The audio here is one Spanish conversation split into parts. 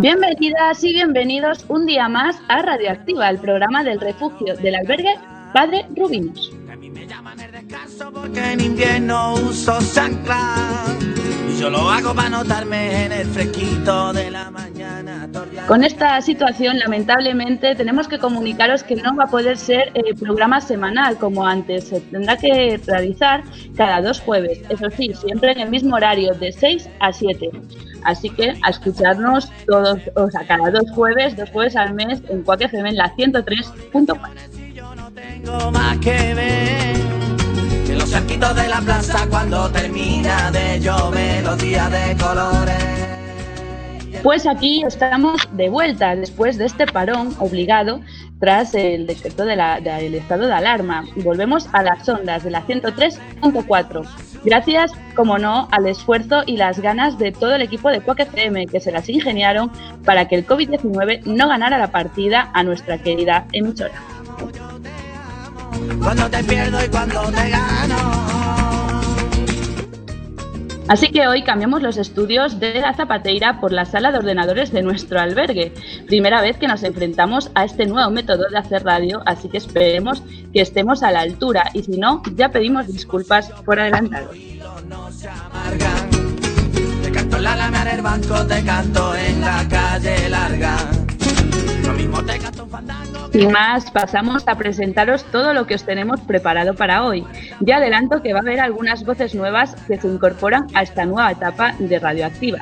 Bienvenidas y bienvenidos un día más a Radioactiva, el programa del refugio del albergue Padre Rubinos. A mí me llaman el descanso porque en invierno uso yo lo hago para notarme en el fresquito de la mañana. Con esta situación, lamentablemente, tenemos que comunicaros que no va a poder ser eh, programa semanal como antes. Se tendrá que realizar cada dos jueves. Eso sí, siempre en el mismo horario, de 6 a 7. Así que a escucharnos todos, o sea, cada dos jueves, dos jueves al mes en Cuac FM la 103.4. Si yo no tengo más que ver que los cerquitos de la plaza cuando termina de llover los días de colores. Pues aquí estamos de vuelta después de este parón obligado tras el decreto del estado de alarma. Volvemos a las ondas de la 103.4. Gracias, como no, al esfuerzo y las ganas de todo el equipo de Quack FM que se las ingeniaron para que el COVID-19 no ganara la partida a nuestra querida emisora. Cuando te pierdo y cuando te gano. Así que hoy cambiamos los estudios de la Zapateira por la sala de ordenadores de nuestro albergue. Primera vez que nos enfrentamos a este nuevo método de hacer radio, así que esperemos que estemos a la altura y si no, ya pedimos disculpas por adelantado. Te canto en la lana en el banco, te canto en la calle larga. Sin más, pasamos a presentaros todo lo que os tenemos preparado para hoy. Ya adelanto que va a haber algunas voces nuevas que se incorporan a esta nueva etapa de Radioactiva.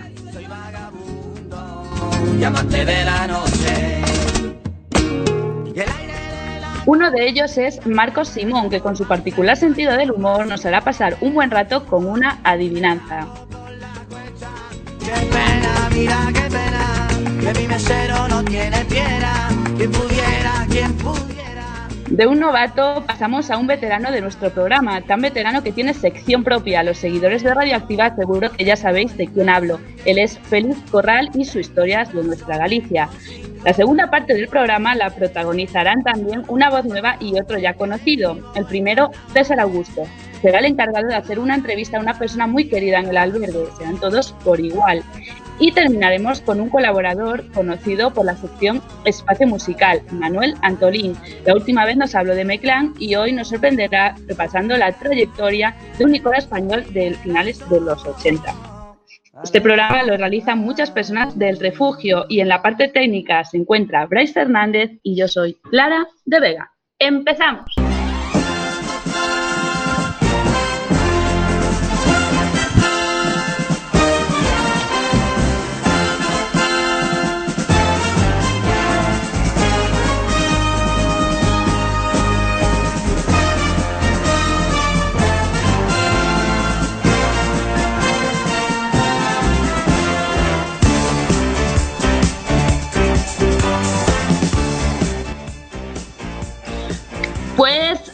Uno de ellos es Marcos Simón, que con su particular sentido del humor nos hará pasar un buen rato con una adivinanza. De un novato pasamos a un veterano de nuestro programa, tan veterano que tiene sección propia. Los seguidores de Radioactiva seguro que ya sabéis de quién hablo. Él es Félix Corral y sus historias de nuestra Galicia. La segunda parte del programa la protagonizarán también una voz nueva y otro ya conocido. El primero, César Augusto. Será el encargado de hacer una entrevista a una persona muy querida en el albergue, serán todos por igual. Y terminaremos con un colaborador conocido por la sección Espacio Musical, Manuel Antolín. La última vez nos habló de Meclán y hoy nos sorprenderá repasando la trayectoria de un ícono español de finales de los 80. Este programa lo realizan muchas personas del refugio y en la parte técnica se encuentra Bryce Fernández y yo soy Clara de Vega. ¡Empezamos!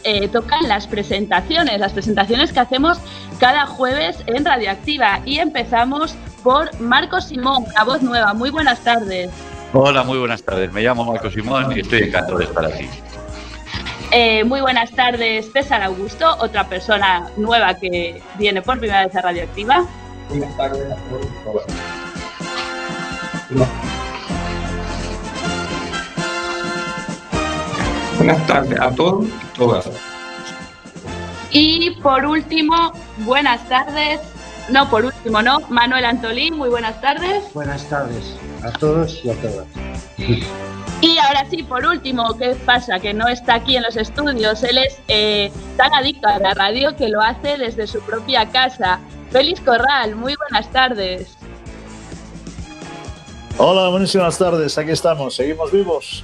Eh, tocan las presentaciones, las presentaciones que hacemos cada jueves en Radioactiva. Y empezamos por Marcos Simón, una voz nueva. Muy buenas tardes. Hola, muy buenas tardes. Me llamo Marco Simón y estoy encantado de estar aquí. Eh, muy buenas tardes, César Augusto, otra persona nueva que viene por primera vez a Radioactiva. Buenas tardes a todos. Buenas tardes a todos y todas. Y por último, buenas tardes. No, por último, no. Manuel Antolín, muy buenas tardes. Buenas tardes a todos y a todas. Y ahora sí, por último, ¿qué pasa? Que no está aquí en los estudios. Él es eh, tan adicto a la radio que lo hace desde su propia casa. Félix Corral, muy buenas tardes. Hola, buenísimas tardes. Aquí estamos. Seguimos vivos.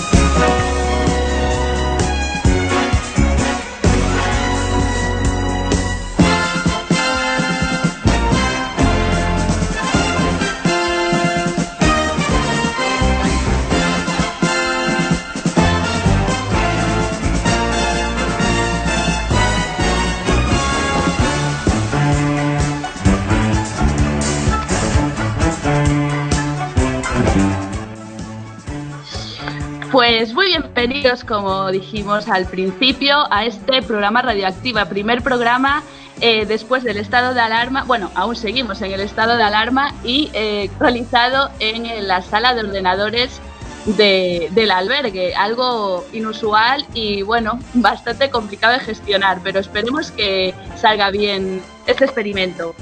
Pues muy bienvenidos, como dijimos al principio, a este programa Radioactiva, primer programa eh, después del estado de alarma, bueno, aún seguimos en el estado de alarma y eh, actualizado en la sala de ordenadores del albergue, algo inusual y bueno, bastante complicado de gestionar, pero esperemos que salga bien este experimento.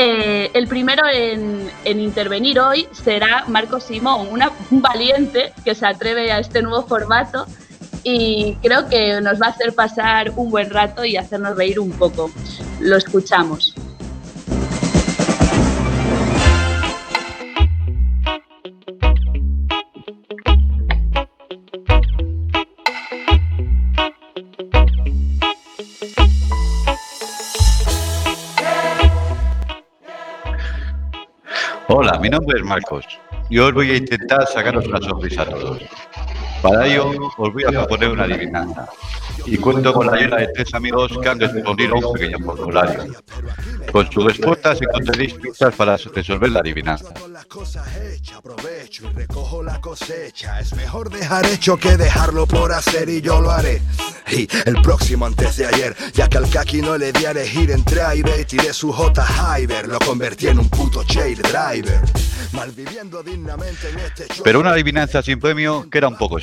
Eh, el primero en, intervenir hoy será Marco Simón, un valiente que se atreve a este nuevo formato y creo que nos va a hacer pasar un buen rato y hacernos reír un poco. Lo escuchamos. Hola, mi nombre es Marcos y hoy voy a intentar sacaros una sonrisa a todos. Para ello, os voy a proponer una adivinanza y cuento con la ayuda de tres amigos que han respondido a un pequeño formulario. Con sus respuestas encontraréis pistas para resolver la adivinanza. recojo la cosecha. Es mejor dejar hecho que dejarlo por hacer y yo lo haré. Y el próximo antes de ayer, ya que al Kaki no le di a elegir entre A y B, tiré su J Hyber, lo convertí en un puto shade driver. Malviviendo dignamente en este Pero una adivinanza sin premio que era un poco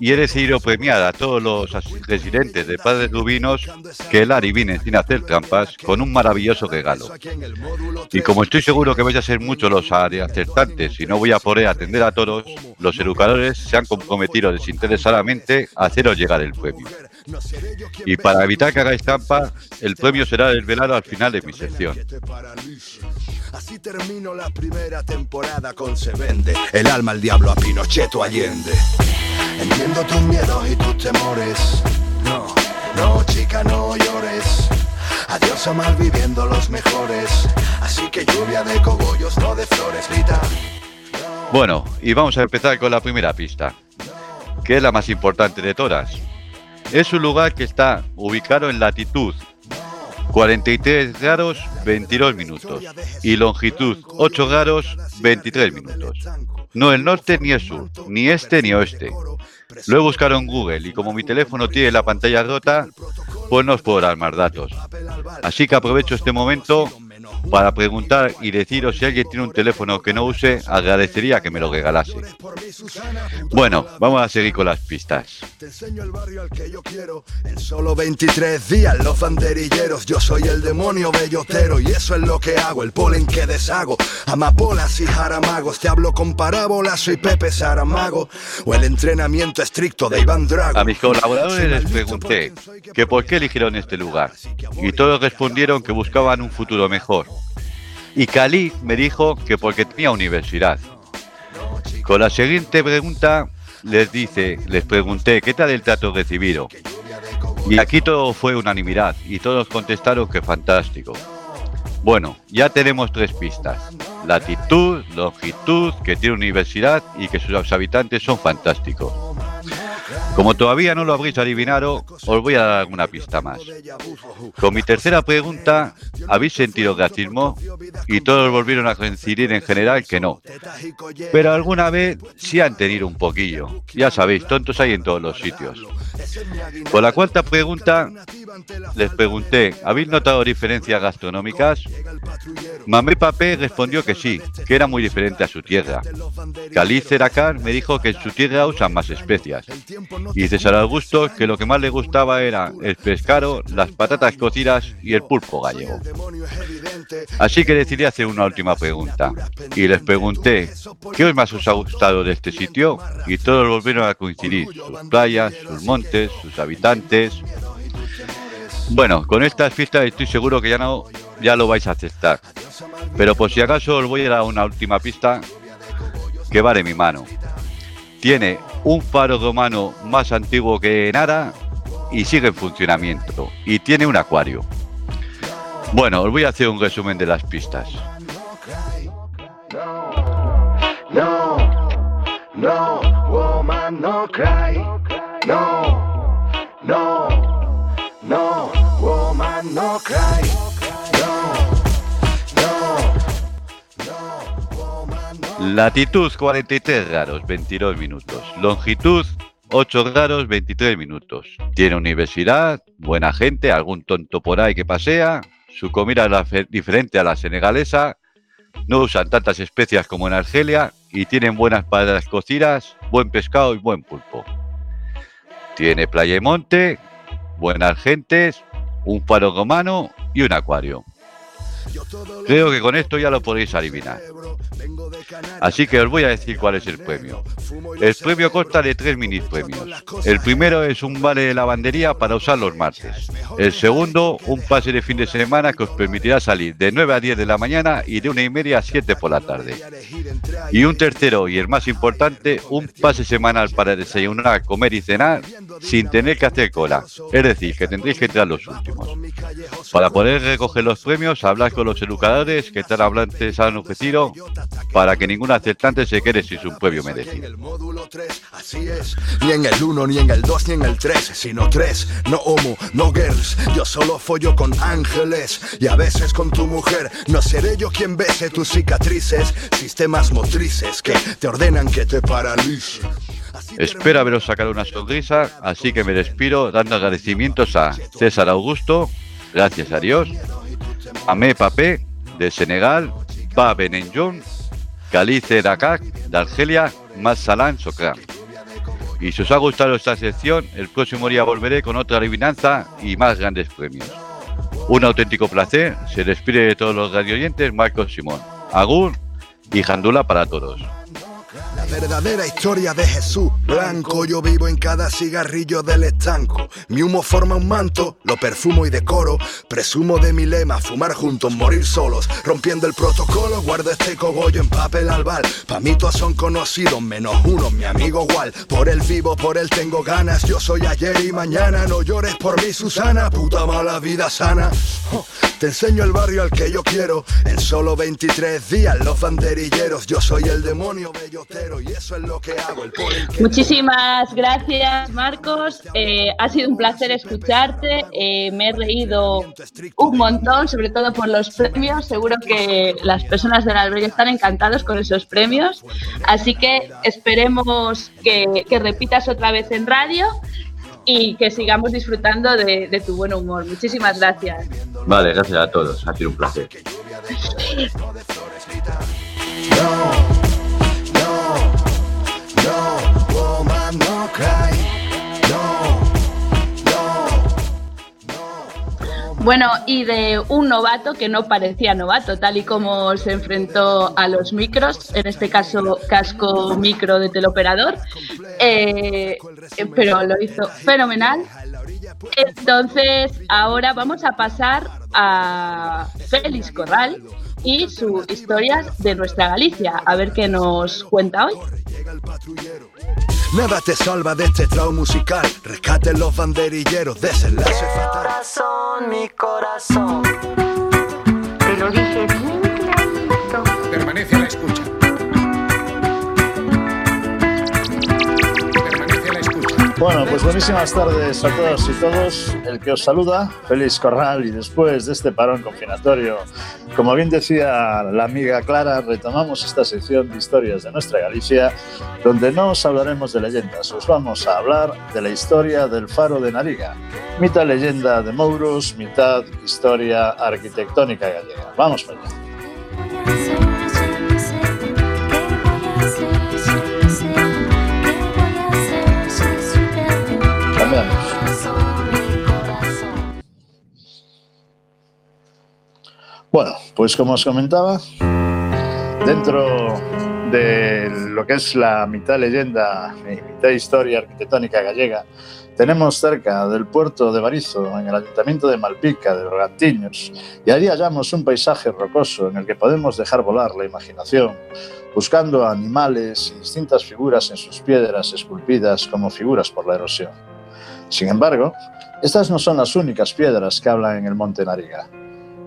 Y he decidido premiar a todos los residentes de Padres Rubinos que el adivinen sin hacer trampas con un maravilloso regalo. Y como estoy seguro que vais a ser muchos los acertantes y no voy a poder atender a todos, los educadores se han comprometido desinteresadamente a haceros llegar el premio. Y para evitar que hagáis trampa, el premio será desvelado al final de mi sección. Así termino la primera temporada con Se Vende, el alma al diablo a Pinocheto Allende. Entiendo tus miedos y tus temores. No, no, chica, no llores. Adiós a mal viviendo los mejores. Así que lluvia de cogollos, no de flores, grita. Bueno, y vamos a empezar con la primera pista, que es la más importante de todas. Es un lugar que está ubicado en latitud 43 grados 22 minutos y longitud 8 grados 23 minutos. No el norte ni el sur, ni este ni oeste. Lo he buscado en Google y como mi teléfono tiene la pantalla rota, pues no os puedo dar más datos. Así que aprovecho este momento para preguntar y deciros si alguien tiene un teléfono que no use, agradecería que me lo regalase. Bueno, vamos a seguir con las pistas. Te enseño el barrio al que yo quiero. En solo 23 días los banderilleros. Yo soy el demonio bellotero y eso es lo que hago, el polen que deshago. Amapolas y jaramagos, te hablo con parábolas, soy Pepe Saramago. O el entrenamiento estricto de Iván Drago. A mis colaboradores les pregunté que por qué eligieron este lugar. Y todos respondieron que buscaban un futuro mejor. Y Cali me dijo que porque tenía universidad. Con la siguiente pregunta les dice, les pregunté qué tal el trato recibido. Y aquí todo fue unanimidad y todos contestaron que fantástico. Bueno, ya tenemos tres pistas. Latitud, longitud, que tiene universidad y que sus habitantes son fantásticos. Como todavía no lo habréis adivinado, os voy a dar una pista más. Con mi tercera pregunta, ¿habéis sentido racismo? Y todos volvieron a coincidir en general que no. Pero alguna vez sí han tenido un poquillo. Ya sabéis, tontos hay en todos los sitios. Con la cuarta pregunta, les pregunté, ¿habéis notado diferencias gastronómicas? Mamé Papé respondió que sí, que era muy diferente a su tierra. Caliz Ceracar me dijo que en su tierra usan más especias. Y César Augusto que lo que más le gustaba era el pescado, las patatas cocidas y el pulpo gallego. Así que decidí hacer una última pregunta. Y les pregunté, ¿qué más os ha gustado de este sitio? Y todos volvieron a coincidir, sus playas, sus montes, sus habitantes. Bueno, con estas pistas estoy seguro que ya no ya lo vais a aceptar. Pero por si acaso os voy a dar una última pista que va de mi mano. Tiene un faro romano más antiguo que nada y sigue en funcionamiento. Y tiene un acuario. Bueno, os voy a hacer un resumen de las pistas. No, no, woman, no cry. No, no, no, woman, no cry. Latitud 43 grados, 22 minutos. Longitud 8 grados, 23 minutos. Tiene universidad, buena gente, algún tonto por ahí que pasea. Su comida es diferente a la senegalesa. No usan tantas especias como en Argelia y tienen buenas patatas cocidas, buen pescado y buen pulpo. Tiene playa y monte, buenas gentes, un faro romano y un acuario. Creo que con esto ya lo podéis adivinar. Así que os voy a decir cuál es el premio. El premio consta de tres mini premios. El primero es un vale de lavandería para usar los martes. El segundo, un pase de fin de semana que os permitirá salir de 9 a 10 de la mañana y de una y media a 7 por la tarde. Y un tercero, y el más importante, un pase semanal para desayunar, comer y cenar sin tener que hacer cola. Es decir, que tendréis que entrar los últimos. Para poder recoger los premios, hablar con los educadores que están hablantes han ofrecido para que ningún aceptante se quede sin su premio merecido. Así es, ni en el 1, ni en el 2, ni en el 3, sino 3, no homo, no girls, yo solo follo con ángeles. Y a veces con tu mujer, no seré yo quien bese tus cicatrices, sistemas motrices que te ordenan que te paralice. Espero haberos sacado una sonrisa, así que me despido dando agradecimientos a César Augusto, gracias a Dios, a Me Papé de Senegal, Ba Benenjon, Calice Dakar de Argelia, Más Salán Socram. Y si os ha gustado esta sección, el próximo día volveré con otra adivinanza y más grandes premios. Un auténtico placer, se despide de todos los radioyentes Marcos Simón. Agur y Jandula para todos. La verdadera historia de Jesús blanco. Yo vivo en cada cigarrillo del estanco. Mi humo forma un manto, lo perfumo y decoro. Presumo de mi lema, fumar juntos, morir solos. Rompiendo el protocolo, guardo este cogollo en papel albal. Pa' mí todos son conocidos, menos uno, mi amigo igual. Por él vivo, por él tengo ganas. Yo soy ayer y mañana. No llores por mí, Susana. Puta mala vida sana. Oh, te enseño el barrio al que yo quiero. En solo 23 días, los banderilleros. Yo soy el demonio bellotero y eso es lo que hago. El que Muchísimas gracias, Marcos. Eh, ha sido un placer escucharte. Eh, me he reído un montón, sobre todo por los premios. Seguro que las personas del albergue están encantados con esos premios. Así que esperemos que, que repitas otra vez en radio y que sigamos disfrutando de, de tu buen humor. Muchísimas gracias. Vale, gracias a todos, ha sido un placer. No cry. No, Bueno, y de un novato que no parecía novato, tal y como se enfrentó a los micros, en este caso casco micro de teleoperador, eh, pero lo hizo fenomenal. Entonces, ahora vamos a pasar a Félix Corral y sus historias de nuestra Galicia, a ver qué nos cuenta hoy. Nada te salva de este trauma musical. Rescate los banderilleros, desenlace fatal. Corazón, mi corazón. Te lo dije bien Bueno, pues buenísimas tardes a todas y todos. El que os saluda, Félix Corral, y después de este parón confinatorio, como bien decía la amiga Clara, retomamos esta sección de historias de nuestra Galicia, donde no os hablaremos de leyendas, os vamos a hablar de la historia del faro de Nariga, mitad leyenda de Mouros, mitad historia arquitectónica gallega. Vamos para allá. Bueno, pues como os comentaba, dentro de lo que es la mitad leyenda y mitad historia arquitectónica gallega, tenemos cerca del puerto de Barizo, en el ayuntamiento de Malpica, de Bergantiños, y allí hallamos un paisaje rocoso en el que podemos dejar volar la imaginación, buscando animales y distintas figuras en sus piedras esculpidas como figuras por la erosión. Sin embargo, estas no son las únicas piedras que hablan en el Monte Nariga.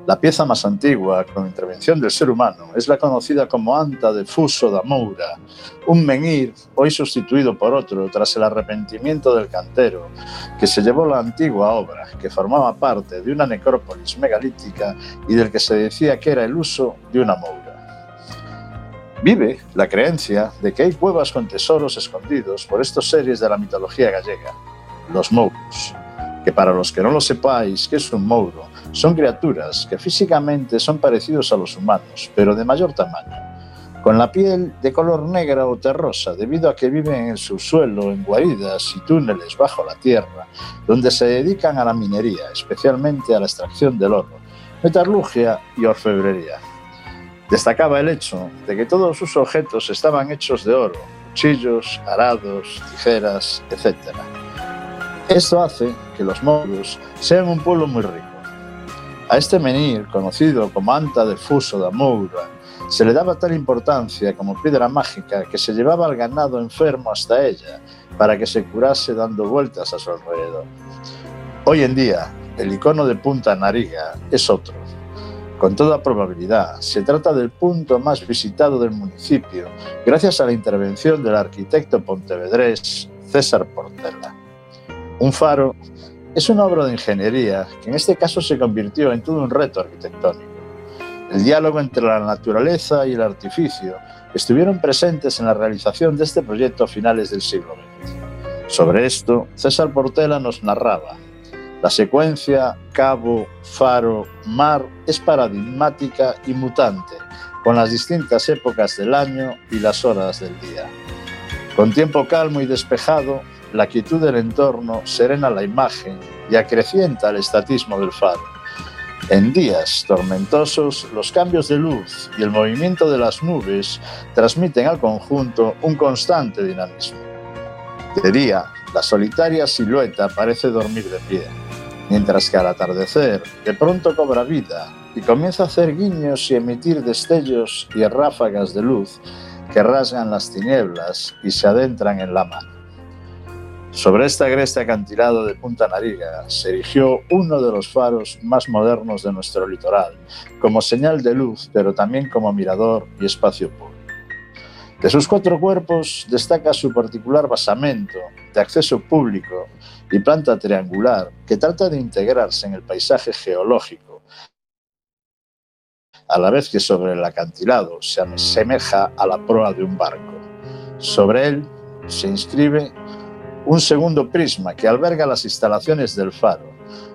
La pieza más antigua, con intervención del ser humano, es la conocida como Anta de Fuso da Moura, un menhir hoy sustituido por otro tras el arrepentimiento del cantero, que se llevó la antigua obra, que formaba parte de una necrópolis megalítica y del que se decía que era el uso de una moura. Vive la creencia de que hay cuevas con tesoros escondidos por estos seres de la mitología gallega, los mouros, que para los que no lo sepáis, ¿qué es un mouro? Son criaturas que físicamente son parecidos a los humanos, pero de mayor tamaño, con la piel de color negra o terrosa, debido a que viven en el subsuelo, en guaridas y túneles bajo la tierra, donde se dedican a la minería, especialmente a la extracción del oro, metalurgia y orfebrería. Destacaba el hecho de que todos sus objetos estaban hechos de oro, cuchillos, arados, tijeras, etc. Esto hace que los moros sean un pueblo muy rico. A este menir, conocido como Anta de Fuso da Moura, se le daba tal importancia como piedra mágica que se llevaba al ganado enfermo hasta ella para que se curase dando vueltas a su alrededor. Hoy en día, el icono de Punta Nariga es otro. Con toda probabilidad, se trata del punto más visitado del municipio gracias a la intervención del arquitecto pontevedrés César Portela. Un faro es una obra de ingeniería que en este caso se convirtió en todo un reto arquitectónico. El diálogo entre la naturaleza y el artificio estuvieron presentes en la realización de este proyecto a finales del siglo XX. Sobre esto, César Portela nos narraba. La secuencia cabo, faro, mar es paradigmática y mutante, con las distintas épocas del año y las horas del día. Con tiempo calmo y despejado, la quietud del entorno serena la imagen y acrecienta el estatismo del faro. En días tormentosos, los cambios de luz y el movimiento de las nubes transmiten al conjunto un constante dinamismo. De día, la solitaria silueta parece dormir de pie, mientras que al atardecer de pronto cobra vida y comienza a hacer guiños y emitir destellos y ráfagas de luz que rasgan las tinieblas y se adentran en la mano. Sobre este agreste acantilado de Punta Nariga se erigió uno de los faros más modernos de nuestro litoral, como señal de luz, pero también como mirador y espacio público. De sus cuatro cuerpos destaca su particular basamento de acceso público y planta triangular que trata de integrarse en el paisaje geológico, a la vez que sobre el acantilado se asemeja a la proa de un barco. Sobre él se inscribe un segundo prisma que alberga las instalaciones del faro,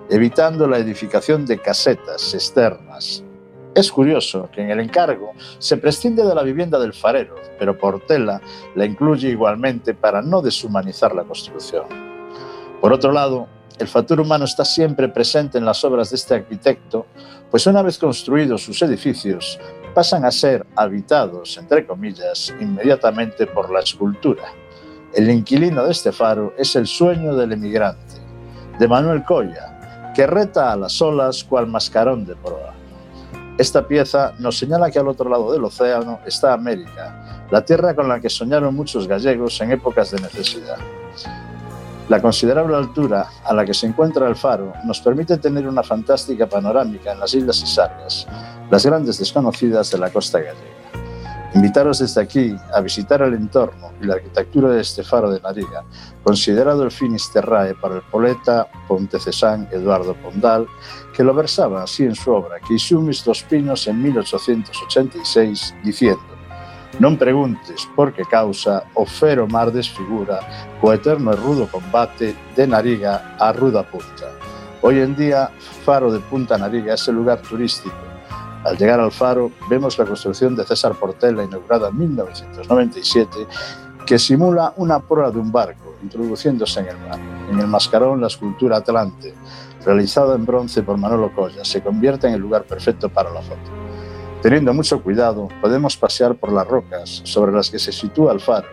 evitando la edificación de casetas externas. Es curioso que en el encargo se prescinde de la vivienda del farero, pero Portela la incluye igualmente para no deshumanizar la construcción. Por otro lado, el factor humano está siempre presente en las obras de este arquitecto, pues una vez construidos sus edificios, pasan a ser habitados, entre comillas, inmediatamente por la escultura. El inquilino de este faro es el sueño del emigrante, de Manuel Colla, que reta a las olas cual mascarón de proa. Esta pieza nos señala que al otro lado del océano está América, la tierra con la que soñaron muchos gallegos en épocas de necesidad. La considerable altura a la que se encuentra el faro nos permite tener una fantástica panorámica en las Islas Isarias, las grandes desconocidas de la costa gallega. Invitaros desde aquí a visitar el entorno y la arquitectura de este faro de Nariga, considerado el Finisterrae para el poeta pontecesán Eduardo Pondal, que lo versaba así en su obra Quisumis dos Pinos en 1886, diciendo Non preguntes por que causa o fero mar desfigura co eterno e rudo combate de Nariga a ruda punta. Hoy en día, Faro de Punta Nariga es el lugar turístico al llegar al faro vemos la construcción de César Portela, inaugurada en 1997, que simula una proa de un barco introduciéndose en el mar. En el mascarón, la escultura Atlante, realizada en bronce por Manolo Colla, se convierte en el lugar perfecto para la foto. Teniendo mucho cuidado, podemos pasear por las rocas sobre las que se sitúa el faro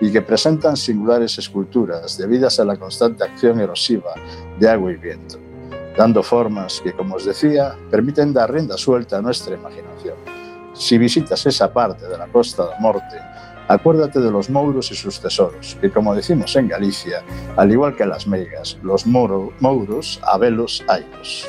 y que presentan singulares esculturas debidas a la constante acción erosiva de agua y viento dando formas que, como os decía, permiten dar rienda suelta a nuestra imaginación. Si visitas esa parte de la Costa da Morte, acuérdate de los mouros y sus tesoros, que como decimos en Galicia, al igual que las meigas, los mouros, abelos, airos.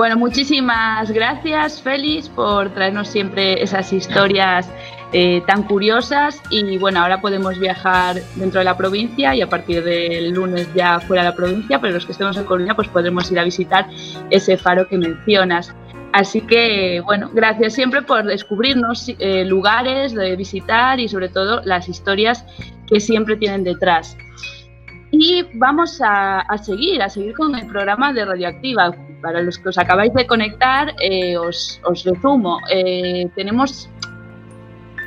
Bueno, muchísimas gracias, Félix, por traernos siempre esas historias eh, tan curiosas. Y bueno, ahora podemos viajar dentro de la provincia y a partir del lunes ya fuera de la provincia, pero los que estemos en Coruña, pues podremos ir a visitar ese faro que mencionas. Así que, bueno, gracias siempre por descubrirnos eh, lugares de visitar y sobre todo las historias que siempre tienen detrás. Y vamos a, seguir, a seguir con el programa de Radioactiva. Para los que os acabáis de conectar, eh, os, resumo. Eh, tenemos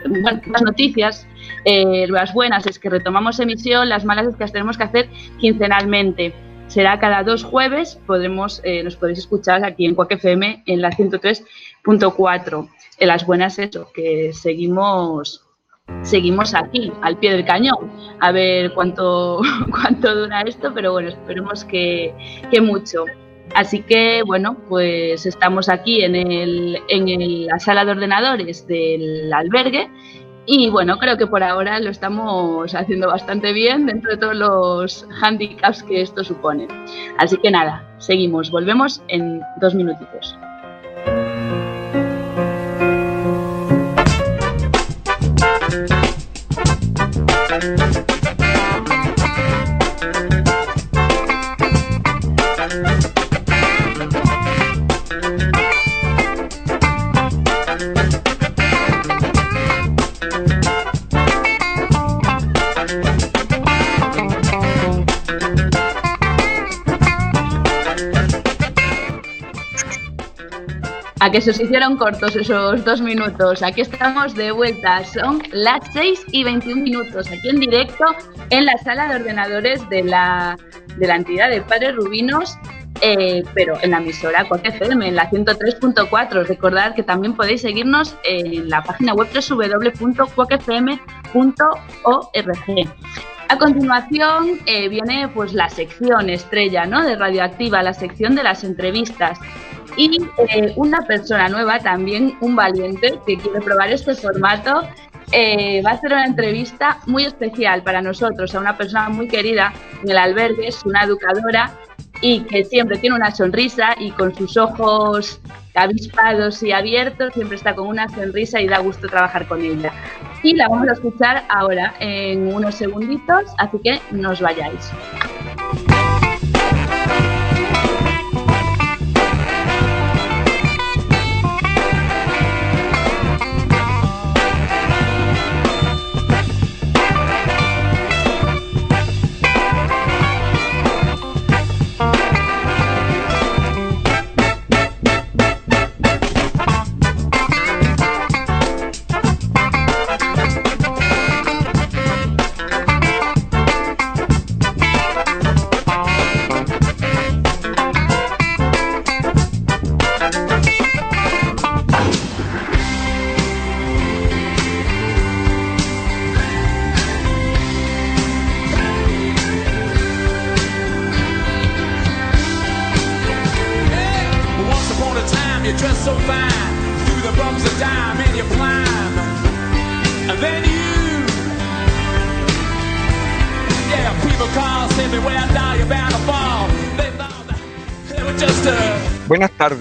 buenas noticias. las buenas es que retomamos emisión, las malas es que las tenemos que hacer quincenalmente será cada dos jueves, podremos, eh, nos podéis escuchar aquí en Cuac FM en la 103.4. En las buenas eso, que seguimos seguimos aquí, al pie del cañón, a ver cuánto, cuánto dura esto, pero bueno, esperemos que, que mucho. Así que bueno, pues estamos aquí en, el, en la sala de ordenadores del albergue y bueno, creo que por ahora lo estamos haciendo bastante bien dentro de todos los handicaps que esto supone. Así que nada, seguimos, volvemos en dos minutitos. Que se os hicieron cortos esos dos minutos. Aquí estamos de vuelta. Son las 6 y 21 minutos, aquí en directo en la sala de ordenadores de la, de la entidad de Padres Rubinos. Eh, pero en la emisora FM, en la 103.4. Recordad que también podéis seguirnos en la página web www.cuacfm.org. A continuación eh, viene pues la sección estrella ¿no? de Radioactiva, la sección de las entrevistas y eh, una persona nueva, también un valiente que quiere probar este formato. Eh, va a hacer una entrevista muy especial para nosotros a una persona muy querida en el albergue, es una educadora y que siempre tiene una sonrisa y con sus ojos avispados y abiertos siempre está con una sonrisa y da gusto trabajar con ella. Y la vamos a escuchar ahora en unos segunditos, así que no os vayáis.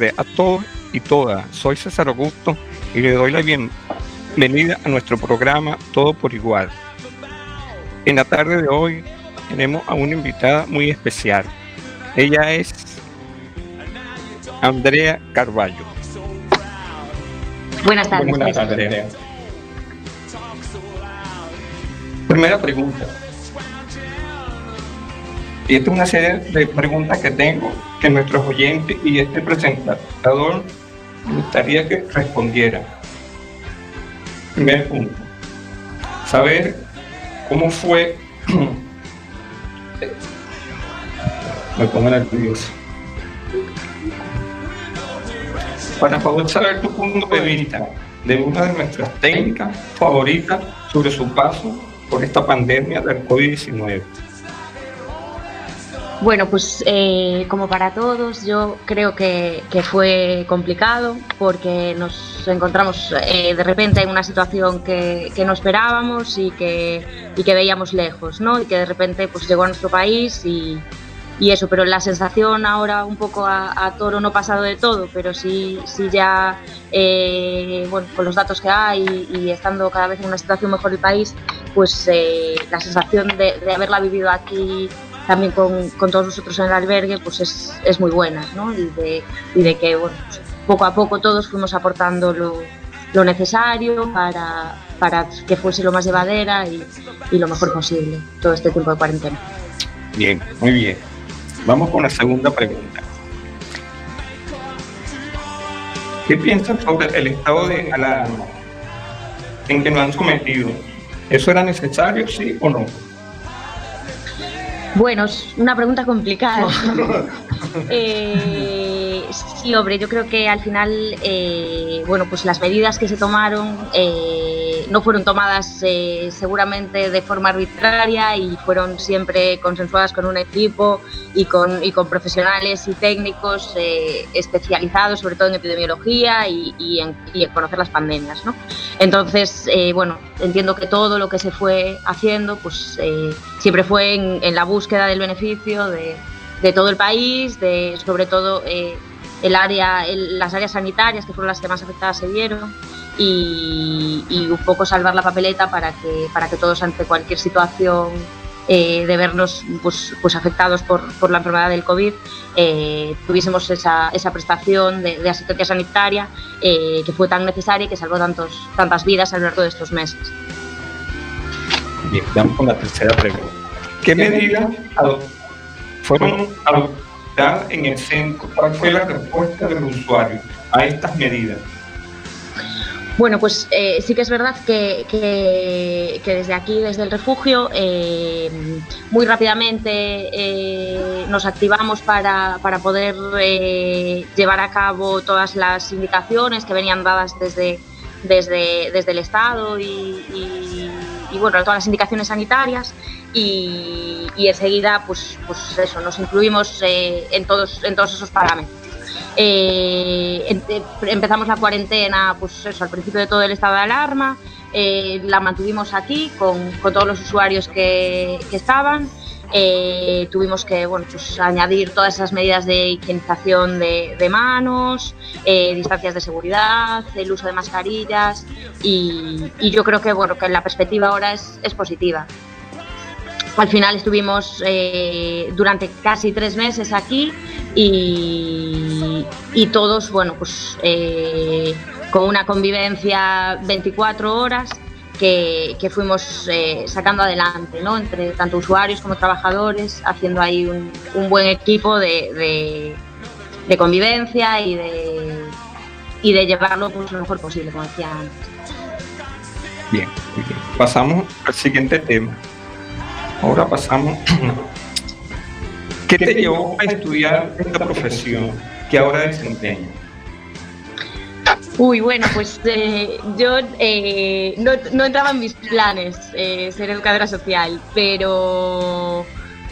Tardes a todos y todas. Soy César Augusto y le doy la bienvenida a nuestro programa Todo por Igual. En la tarde de hoy tenemos a una invitada muy especial. Ella es Andrea Carballo. Buenas tardes. Buenas tardes. Primera pregunta. Y esta es una serie de preguntas que tengo que nuestros oyentes y este presentador me gustaría que respondieran. Primer punto. Saber cómo fue. me pongo nervioso. Para poder saber tu punto de vista de una de nuestras técnicas favoritas sobre su paso por esta pandemia del COVID-19. Bueno, pues eh, como para todos, yo creo que, fue complicado porque nos encontramos eh, de repente en una situación que, no esperábamos y que, que veíamos lejos, ¿no? Y que de repente pues llegó a nuestro país y, y eso, pero la sensación ahora un poco a, toro no pasado de todo, pero sí, sí ya eh, bueno, con los datos que hay y, estando cada vez en una situación mejor el país, pues eh, la sensación de, haberla vivido aquí también con, con, todos nosotros en el albergue pues es, es muy buena ¿no? y, de, y de que bueno, pues poco a poco todos fuimos aportando lo, lo necesario para, para, que fuese lo más llevadera y, y lo mejor posible todo este tiempo de cuarentena. Bien, muy bien. Vamos con la segunda pregunta. ¿Qué piensan sobre el estado de alarma en que nos han sometido? ¿Eso era necesario, sí o no? Bueno, es una pregunta complicada. eh, sí, hombre, yo creo que al final, eh, bueno, pues las medidas que se tomaron eh, no fueron tomadas eh, seguramente de forma arbitraria y fueron siempre consensuadas con un equipo y con, y con profesionales y técnicos especializados, sobre todo en epidemiología y, en, conocer las pandemias, ¿no? Entonces, bueno, entiendo que todo lo que se fue haciendo, pues siempre fue en, la búsqueda del beneficio de, de todo el país, de sobre todo el área, las áreas sanitarias, que fueron las que más afectadas se vieron, y, un poco salvar la papeleta para que, para que todos ante cualquier situación eh, de vernos pues, pues afectados por, por, la enfermedad del COVID, eh, tuviésemos esa, esa, prestación de, asistencia sanitaria que fue tan necesaria y que salvó tantos, tantas vidas a lo largo de estos meses. Bien, vamos con la tercera pregunta. ¿Qué medidas fueron adoptadas en el centro? ¿Cuál fue la respuesta del usuario a estas medidas? Bueno, pues eh, sí que es verdad que, desde aquí, desde el refugio, eh, muy rápidamente eh, nos activamos para, poder llevar a cabo todas las indicaciones que venían dadas desde, desde, desde el Estado y bueno, todas las indicaciones sanitarias y, enseguida pues, pues eso, nos incluimos eh, en, todos, en todos esos parámetros. Eh, eh, empezamos la cuarentena pues eso, al principio de todo el estado de alarma, la mantuvimos aquí con, con todos los usuarios que, que estaban. Eh, tuvimos que bueno, pues, añadir todas esas medidas de higienización de, manos, eh, distancias de seguridad, el uso de mascarillas y, yo creo que, bueno, que la perspectiva ahora es, positiva. Al final estuvimos eh, durante casi tres meses aquí y, y todos, bueno, pues con una convivencia 24 horas que, fuimos eh, sacando adelante, ¿no? entre tanto usuarios como trabajadores, haciendo ahí un, buen equipo de, convivencia y de, y de llevarlo pues, lo mejor posible, como decía antes. Bien, bien, pasamos al siguiente tema. Ahora pasamos. ¿Qué te llevó a estudiar esta profesión que ahora desempeñas? Uy, bueno, pues eh, yo eh, no, entraba en mis planes eh, ser educadora social, pero,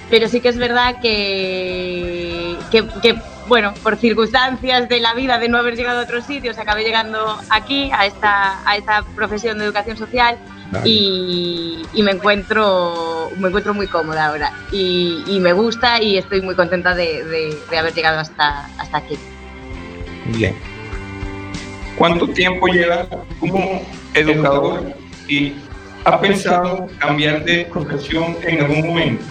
pero sí que es verdad que, que, bueno, por circunstancias de la vida de no haber llegado a otros sitios, acabé llegando aquí, a esta, a esta profesión de educación social. Y, me encuentro me encuentro muy cómoda ahora y, me gusta y estoy muy contenta de, de, haber llegado hasta, hasta aquí. Bien, ¿Cuánto tiempo lleva como educador y ha pensado cambiar de profesión en algún momento?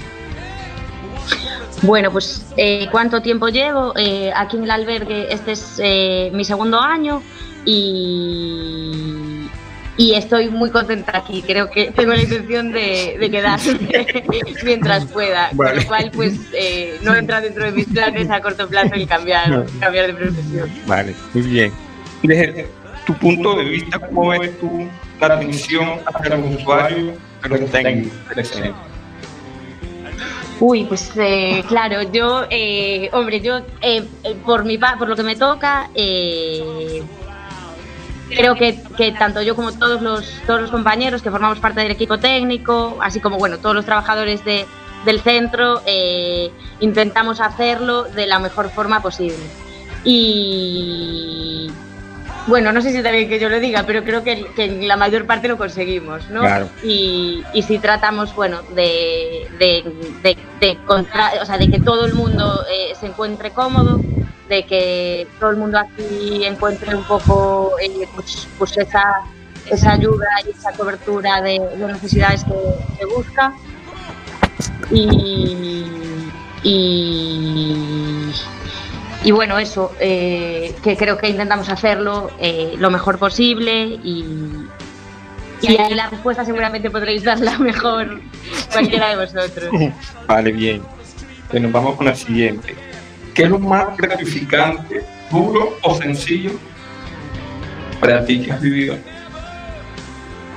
Bueno, pues eh, ¿cuánto tiempo llevo? Eh, aquí en el albergue este es eh, mi segundo año y, y, estoy muy contenta aquí. Creo que tengo la intención de, de quedarme mientras pueda. Con lo cual, pues no entra dentro de mis planes a corto plazo el cambiar, cambiar de profesión. Vale, muy bien desde tu punto de vista, ¿cómo ves tú la atención hacia los usuarios que los tengan presentes? Uy, pues eh, claro, yo, eh, hombre, yo eh, por mi por lo que me toca, creo que, que, tanto yo como todos los todos los compañeros que formamos parte del equipo técnico, así como bueno todos los trabajadores de, del centro, intentamos hacerlo de la mejor forma posible. Y, bueno, no sé si está bien que yo lo diga, pero creo que, que en la mayor parte lo conseguimos, ¿no? Claro. Y, y si tratamos, bueno, de, de, de, de contra- o sea, de que todo el mundo eh, se encuentre cómodo, de que todo el mundo aquí encuentre un poco eh, pues, pues esa, esa ayuda y esa cobertura de, de necesidades que, que busca. Y, y, y bueno, eso, eh, que creo que intentamos hacerlo eh, lo mejor posible y, y ahí la respuesta seguramente podréis darla mejor cualquiera de vosotros. Vale, bien. Bueno, vamos con la siguiente. ¿Qué es lo más gratificante, duro o sencillo para ti que has vivido?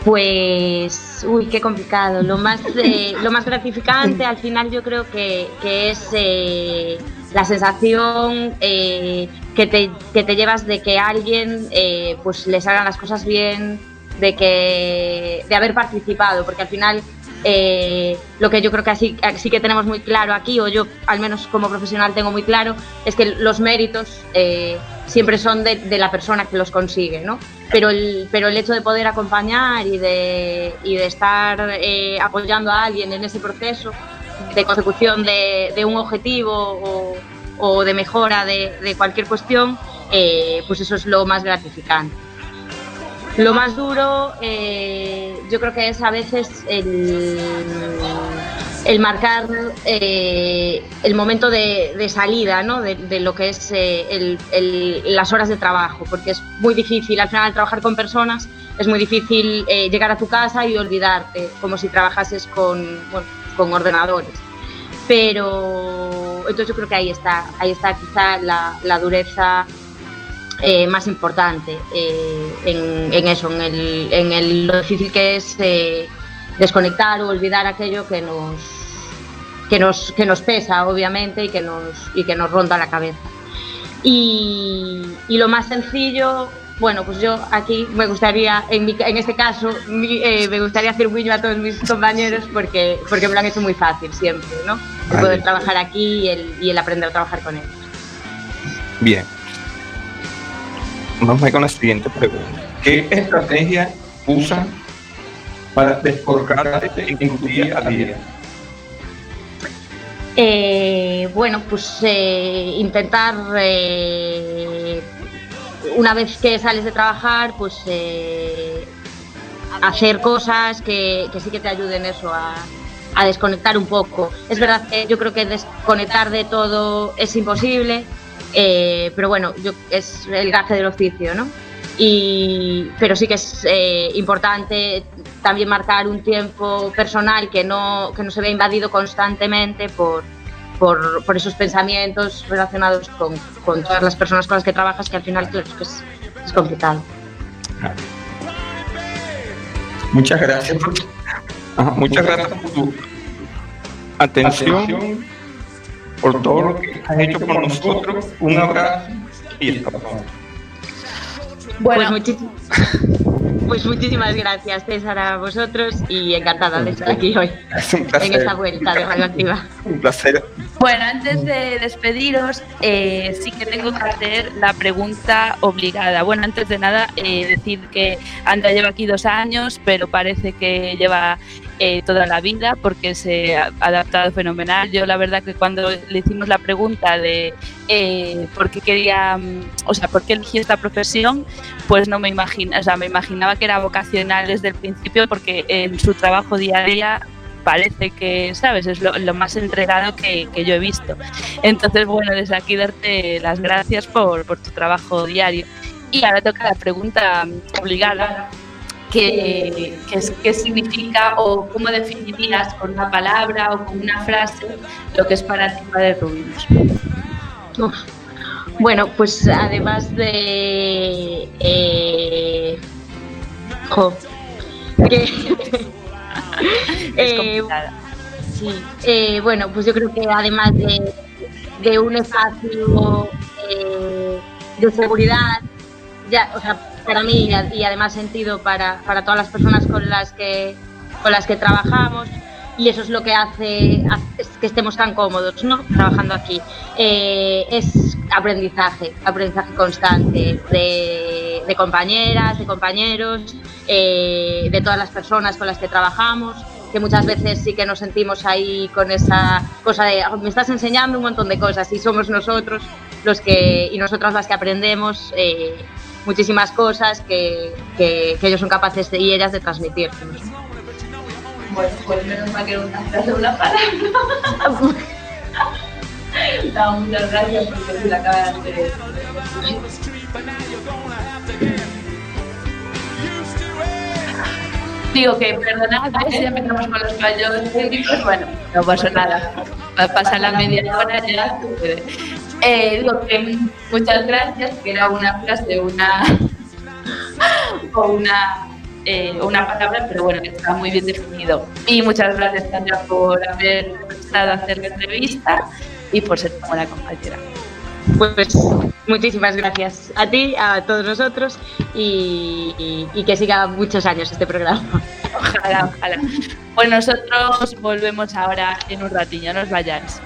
Pues, uy, qué complicado. Lo más, eh, lo más gratificante al final yo creo que, que es eh, la sensación eh, que, te, que te llevas de que a alguien eh, pues les hagan las cosas bien, de que de haber participado, porque al final eh, lo que yo creo que así, sí que tenemos muy claro aquí, o yo al menos como profesional tengo muy claro, es que los méritos eh, siempre son de, la persona que los consigue, ¿no? Pero el, pero el hecho de poder acompañar y de, y de estar apoyando a alguien en ese proceso de consecución de, un objetivo o, de mejora de, cualquier cuestión, eh, pues eso es lo más gratificante. Lo más duro, eh, yo creo que es a veces el, el marcar eh, el momento de, salida ¿no? de, lo que es eh, el- las horas de trabajo, porque es muy difícil al final trabajar con personas, es muy difícil llegar a tu casa y olvidarte, como si trabajases con, bueno, con ordenadores. Pero entonces yo creo que ahí está, ahí está quizá la, la dureza eh, más importante eh, en, eso, en, el, en el- lo difícil que es eh, desconectar o olvidar aquello que nos, que nos, que nos pesa, obviamente, y que nos, y que nos ronda la cabeza. Y, y lo más sencillo, bueno, pues yo aquí me gustaría, en, mi- en este caso, mi- eh, me gustaría hacer un guiño a todos mis compañeros porque, porque me lo han hecho muy fácil siempre, ¿no? El Vale. poder trabajar aquí y el, y el aprender a trabajar con ellos. Bien. Vamos a ir con la siguiente pregunta. ¿Qué estrategia usan para descolgarte en tu día a día? Eh, bueno, pues eh, intentar, eh, una vez que sales de trabajar, pues eh, hacer cosas que, que sí que te ayuden eso a, a desconectar un poco. Es verdad que yo creo que desconectar de todo es imposible, eh, pero bueno, yo, es el gaje del oficio, ¿no? Y, pero sí que es eh, importante también marcar un tiempo personal que no, que no se vea invadido constantemente por, por, por esos pensamientos relacionados con, con todas las personas con las que trabajas, que al final claro, es, es, complicado. Muchas gracias. por- Ajá, muchas gracias por tu atención, por todo lo que has hecho por nosotros. Un abrazo y hasta pronto. Pues, muchis- pues muchísimas gracias, César, a vosotros y encantada de estar aquí hoy Es un en placer. esta vuelta de Radioactiva. Un placer. Bueno, antes de despediros, eh, sí que tengo que hacer la pregunta obligada. Bueno, antes de nada, eh, decir que Andrea lleva aquí dos años, pero parece que lleva eh, toda la vida porque se ha adaptado fenomenal. Yo la verdad que cuando le hicimos la pregunta de eh, por qué quería, mm, o sea, por qué eligió esta profesión, pues no me imagino, o sea, me imaginaba que era vocacional desde el principio porque en su trabajo día a día parece que, ¿sabes? Es lo, lo más entregado que, que yo he visto. Entonces, bueno, desde aquí darte las gracias por, por tu trabajo diario. Y ahora toca la pregunta obligada, que, que es, ¿qué significa o cómo definirías con una palabra o con una frase lo que es para ti Padre Rubinos? Uf. Bueno, pues además de... eh, jo, que- Eh, sí, eh, bueno, pues yo creo que además de, de un espacio eh, de seguridad, ya, o sea, para mí y además sentido para, para todas las personas con las que con las que trabajamos y eso es lo que hace, que estemos tan cómodos ¿no? trabajando aquí. Eh, es aprendizaje, aprendizaje constante de, compañeras, de compañeros, eh, de todas las personas con las que trabajamos que muchas veces sí que nos sentimos ahí con esa cosa de "Oh, me estás enseñando un montón de cosas y somos nosotros los que y nosotras las que aprendemos eh, muchísimas cosas que, que- ellos son capaces y ellas de transmitir. Bueno, pues menos mal que no te hace una palabra. No, muchas gracias porque se la acaba de. Digo que perdonad, ¿ves? ya empezamos con los fallos técnicos. Bueno, no pasa nada. Va a pasar la media hora ya. Eh, digo que muchas gracias, que era una frase, una o una, eh, una palabra, pero bueno, está muy bien definido. Y muchas gracias, Tania, por haber estado a hacer la entrevista y por ser tan buena compañera. Pues muchísimas gracias a ti, a todos nosotros y, y- y que siga muchos años este programa. Ojalá, ojalá. Pues nosotros volvemos ahora en un ratillo, no os vayáis.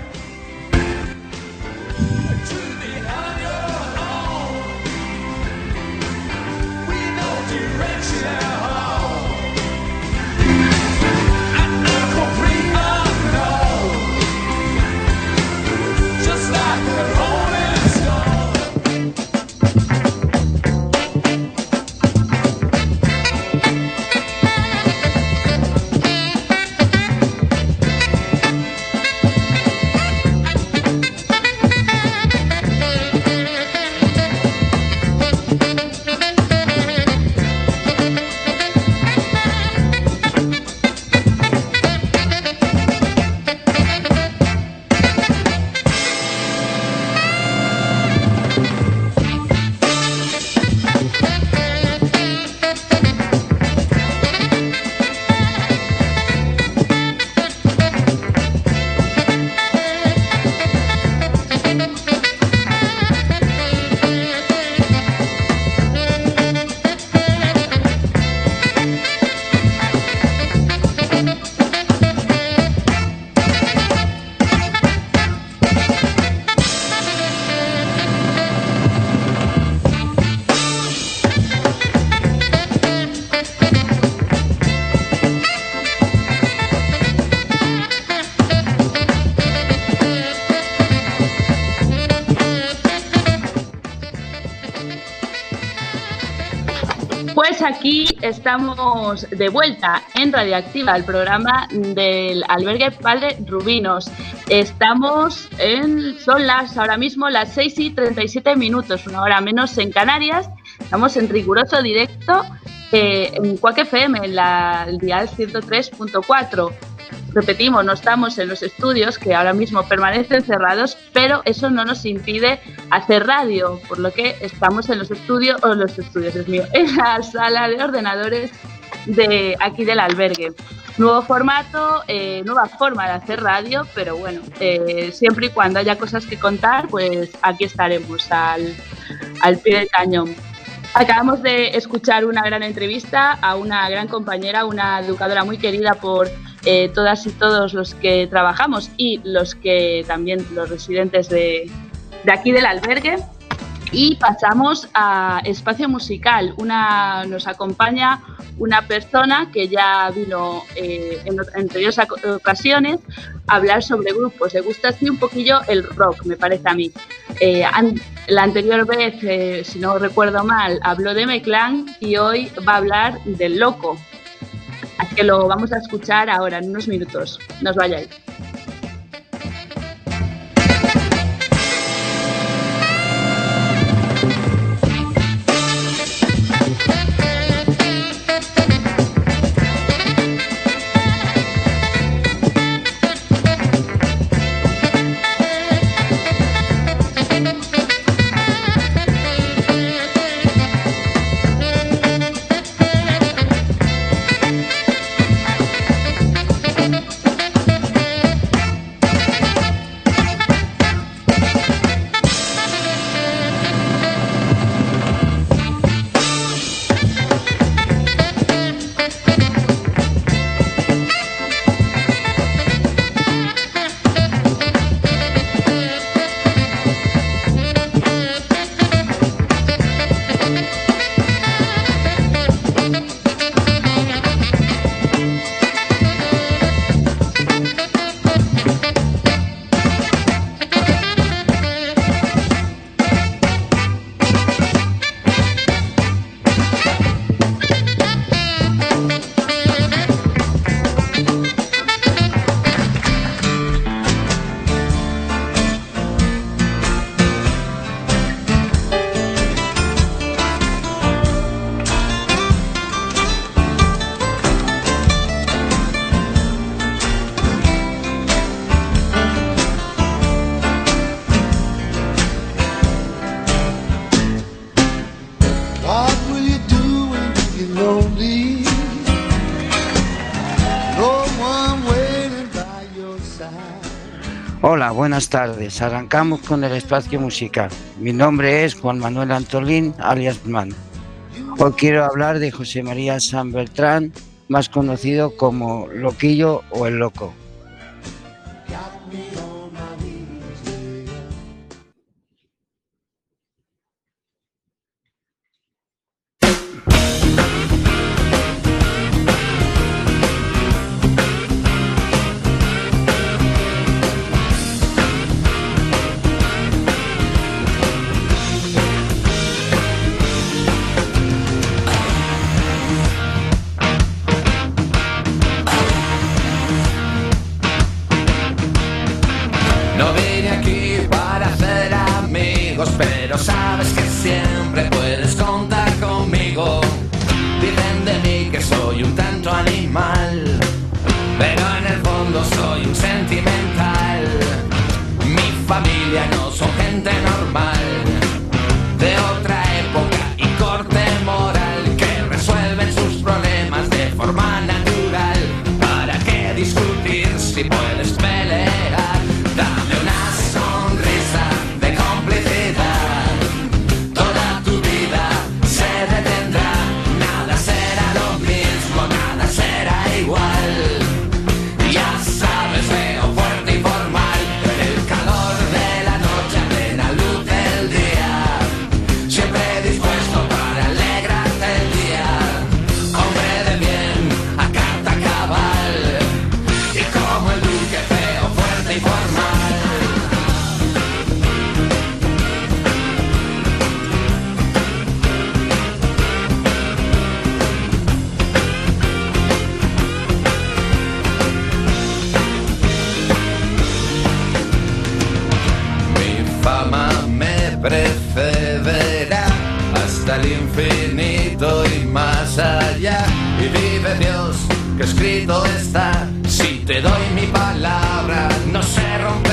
Aquí estamos de vuelta en Radioactiva, el programa del albergue Padre Rubinos. Estamos en, son las ahora mismo las 6 y 37 minutos, una hora menos en Canarias. Estamos en riguroso directo eh, en Cuac FM, en la, el dial 103.4. Repetimos, no estamos en los estudios que ahora mismo permanecen cerrados, pero eso no nos impide hacer radio, por lo que estamos en los estudios, o los estudios, es mío, en la sala de ordenadores de aquí del albergue. Nuevo formato, eh, nueva forma de hacer radio, pero bueno, eh, siempre y cuando haya cosas que contar, pues aquí estaremos al, al pie del cañón. Acabamos de escuchar una gran entrevista a una gran compañera, una educadora muy querida por eh, todas y todos los que trabajamos y los que también los residentes de, de aquí del albergue. Y pasamos a espacio musical. Una, nos acompaña una persona que ya vino eh, en anteriores ocasiones a hablar sobre grupos. Le gusta así un poquillo el rock, me parece a mí. Eh, an, la anterior vez, eh, si no recuerdo mal, habló de Meclán y hoy va a hablar del Loco. Así que lo vamos a escuchar ahora, en unos minutos. No os vayáis. Buenas tardes. Arrancamos con el espacio musical. Mi nombre es Juan Manuel Antolín, alias Man. Hoy quiero hablar de José María San Beltrán, más conocido como Loquillo o El Loco. Infinito y más allá. Y vive Dios que escrito está. Si te doy mi palabra, no se romperá.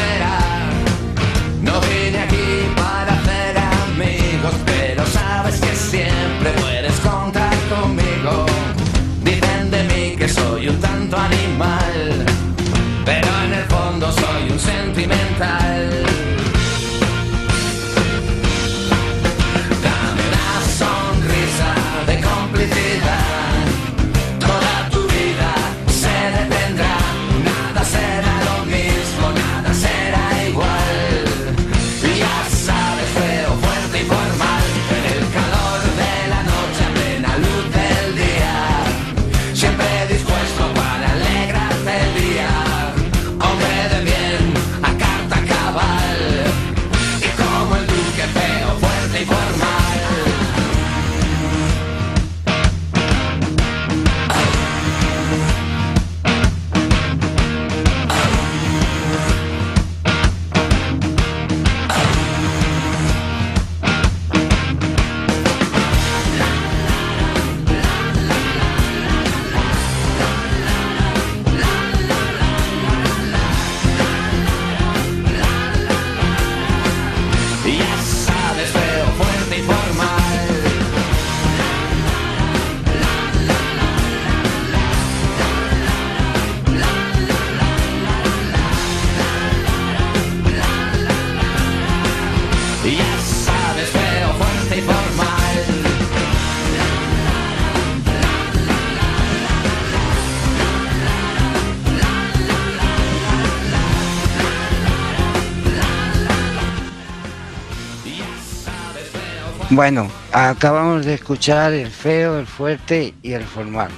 Bueno, acabamos de escuchar el feo, el fuerte y el formal.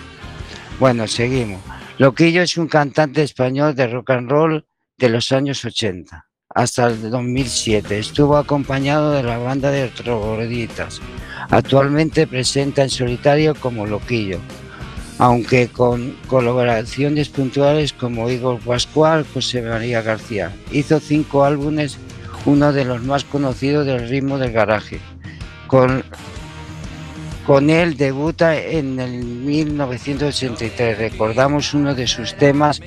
Bueno, seguimos. Loquillo es un cantante español de rock and roll de los años 80 hasta el 2007. Estuvo acompañado de la banda de Trogloditas. Actualmente presenta en solitario como Loquillo, aunque con colaboraciones puntuales como Igor Pascual, José María García. Hizo cinco álbumes, uno de los más conocidos del ritmo del garaje. Con, con él debuta en el 1983. Recordamos uno de sus temas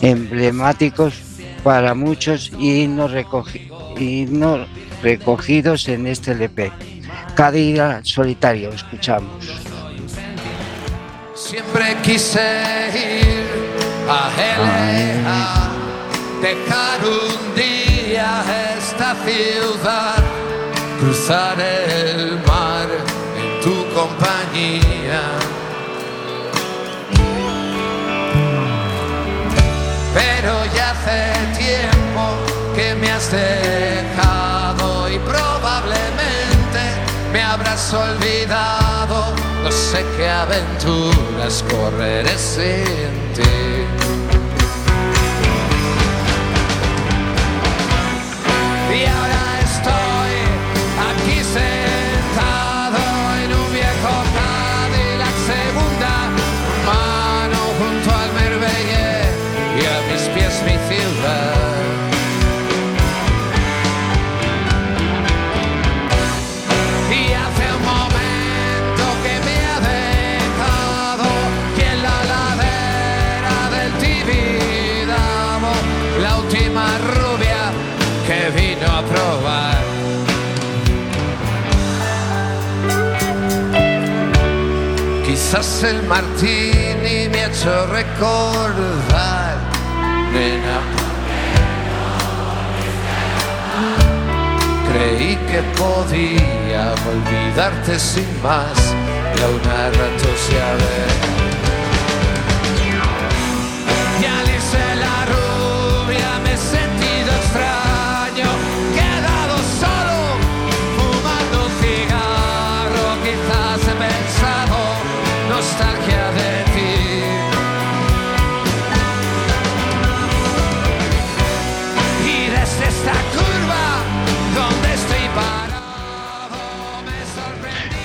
emblemáticos para muchos y no, recogi- recogidos en este LP. Cada solitario, escuchamos. Siempre quise ir a LA dejar un día esta ciudad, cruzar el mar en tu compañía. Pero ya hace tiempo que me has dejado y probablemente me habrás olvidado. No sé qué aventuras correré sin ti. Y El martini me ha hecho recordar, nena. Creí que podía olvidarte sin más y a una rato se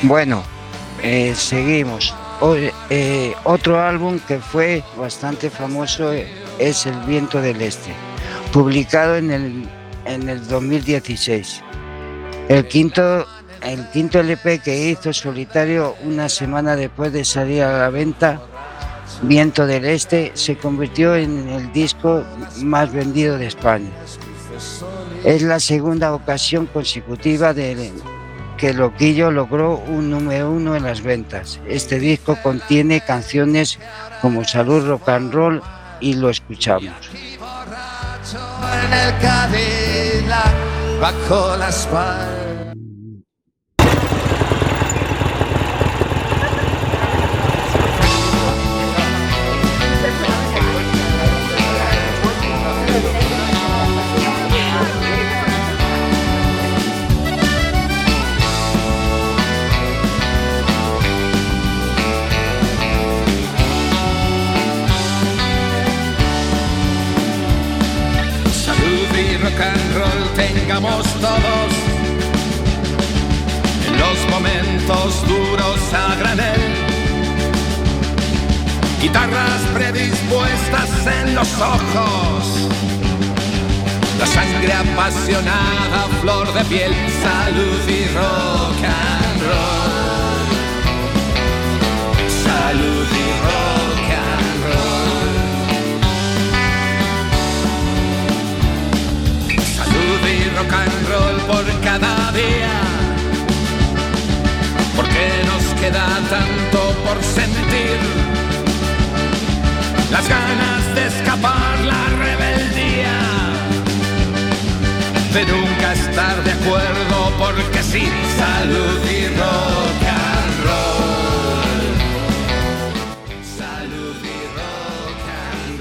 Bueno, eh, seguimos. Eh, otro álbum que fue bastante famoso es El Viento del Este, publicado en el, en el 2016. El quinto, el quinto LP que hizo solitario una semana después de salir a la venta, Viento del Este, se convirtió en el disco más vendido de España. Es la segunda ocasión consecutiva de, que Loquillo logró un número uno en las ventas. Este disco contiene canciones como Salud Rock and Roll y lo escuchamos. Todos en los momentos duros a granel. Guitarras predispuestas en los ojos. La sangre apasionada, flor de piel, salud y rock and roll. Por cada día. Porque nos queda tanto por sentir. Las ganas de escapar, la rebeldía. De nunca estar de acuerdo porque roll. Salud y rock and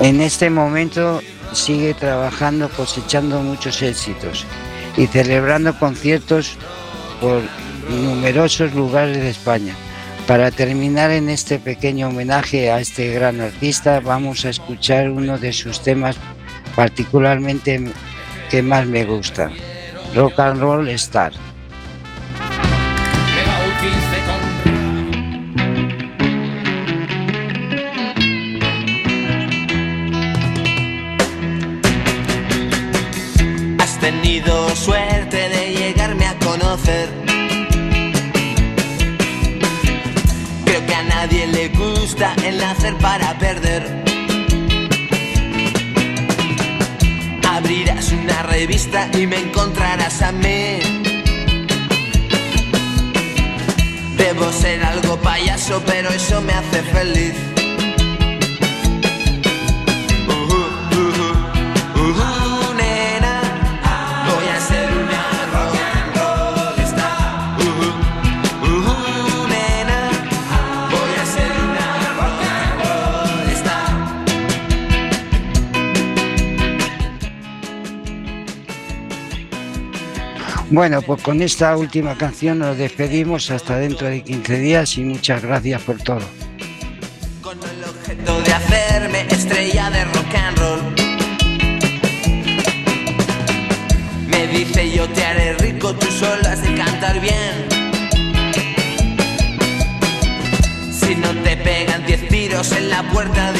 roll. En este momento sigue trabajando cosechando muchos éxitos y celebrando conciertos por numerosos lugares de España. Para terminar en este pequeño homenaje a este gran artista, vamos a escuchar uno de sus temas particularmente que más me gusta, Rock and Roll Star. Bueno, pues con esta última canción nos despedimos hasta dentro de 15 días y muchas gracias por todo. Con el objeto de hacerme estrella de rock and roll. Me dice yo te haré rico, tú solo has de cantar bien. Si no te pegan 10 tiros en la puerta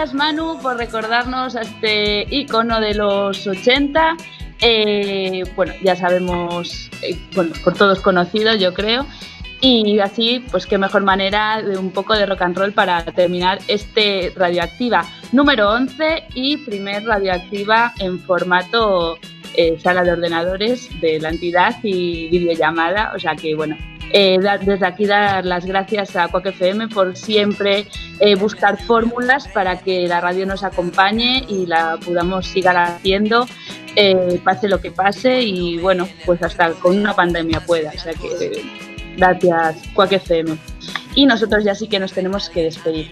gracias Manu por recordarnos a este icono de los 80. Eh, bueno, ya sabemos, eh, bueno, por todos conocido yo creo. Y así, pues qué mejor manera de un poco de rock and roll para terminar este Radioactiva número 11 y primer Radioactiva en formato eh, sala de ordenadores de la entidad y videollamada. O sea que bueno, eh, desde aquí dar las gracias a Quack FM por siempre eh, buscar fórmulas para que la radio nos acompañe y la podamos seguir haciendo, eh, pase lo que pase y bueno, pues hasta con una pandemia pueda. O sea que gracias Quack FM. Y nosotros ya sí que nos tenemos que despedir.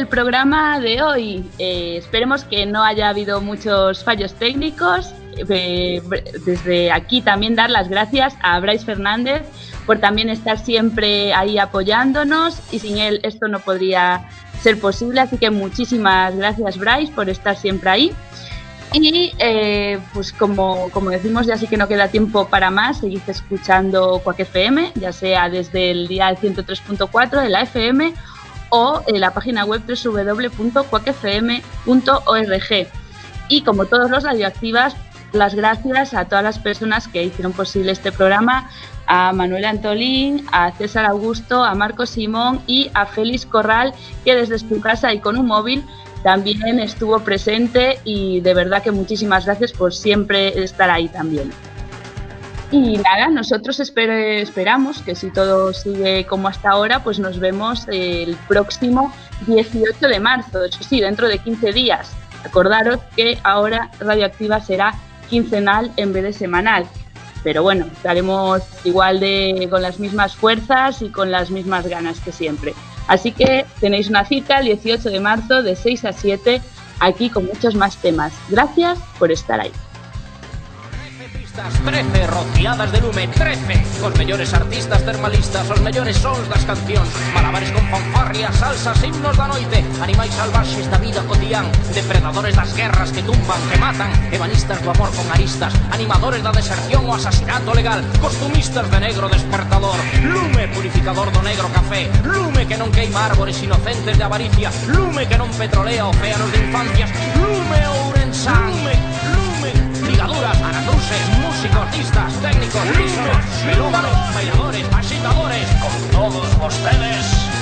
El programa de hoy. Eh, esperemos que no haya habido muchos fallos técnicos. Eh, desde aquí también dar las gracias a Bryce Fernández por también estar siempre ahí apoyándonos y sin él esto no podría ser posible. Así que muchísimas gracias Bryce por estar siempre ahí. Y eh, pues como, como decimos, ya sí que no queda tiempo para más, seguid escuchando Quack FM, ya sea desde el día 103.4 de la FM o en la página web www.quackfm.org. Y como todos los radioactivas, las gracias a todas las personas que hicieron posible este programa, a Manuel Antolín, a César Augusto, a Marco Simón y a Félix Corral, que desde su casa y con un móvil también estuvo presente y de verdad que muchísimas gracias por siempre estar ahí también. Y nada, nosotros esper- esperamos que si todo sigue como hasta ahora, pues nos vemos el próximo 18 de marzo, eso sí, dentro de 15 días. Acordaros que ahora Radioactiva será quincenal en vez de semanal. Pero bueno, estaremos igual de con las mismas fuerzas y con las mismas ganas que siempre. Así que tenéis una cita el 18 de marzo de 6 a 7 aquí con muchos más temas. Gracias por estar ahí. 13 pistas, 13 rociadas de lume, 13 Os mellores artistas termalistas, os mellores sons das cancións. Malabares con fanfarrias, salsas, himnos da noite. Animais salvaxes da vida cotidián. Depredadores das guerras que tumban, que matan. Ebanistas do amor con aristas. Animadores da deserción o asasinato legal. Costumistas de negro despertador. Lume purificador do negro café. Lume que non queima árbores inocentes de avaricia. Lume que non petrolea océanos de infancias. Lume ourensán. Lume, lume, ligaduras, luces, músicos, artistas, técnicos, listos, melúmanos, bailadores, agitadores, con todos ustedes.